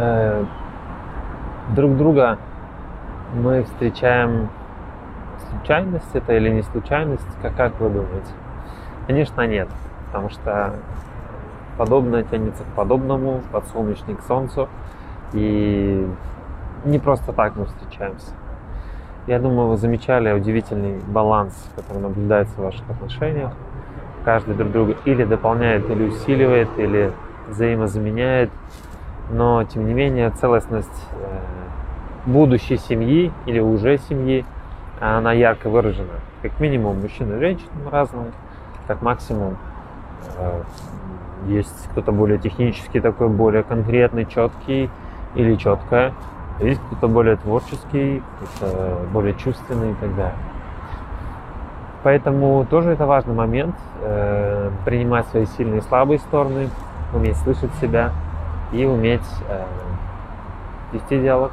э, друг друга мы встречаем случайность это или не случайность, как, как вы думаете? Конечно, нет, потому что подобное тянется к подобному, подсолнечник к солнцу, и не просто так мы встречаемся. Я думаю, вы замечали удивительный баланс, который наблюдается в ваших отношениях. Каждый друг друга или дополняет, или усиливает, или взаимозаменяет. Но, тем не менее, целостность э, будущей семьи или уже семьи, она ярко выражена. Как минимум, мужчина и женщина разные, как максимум э, есть кто-то более технический, такой более конкретный, четкий или четкая. Есть кто-то более творческий, кто-то более чувственный и так далее. Поэтому тоже это важный момент, э, принимать свои сильные и слабые стороны, уметь слышать себя и уметь э, вести диалог.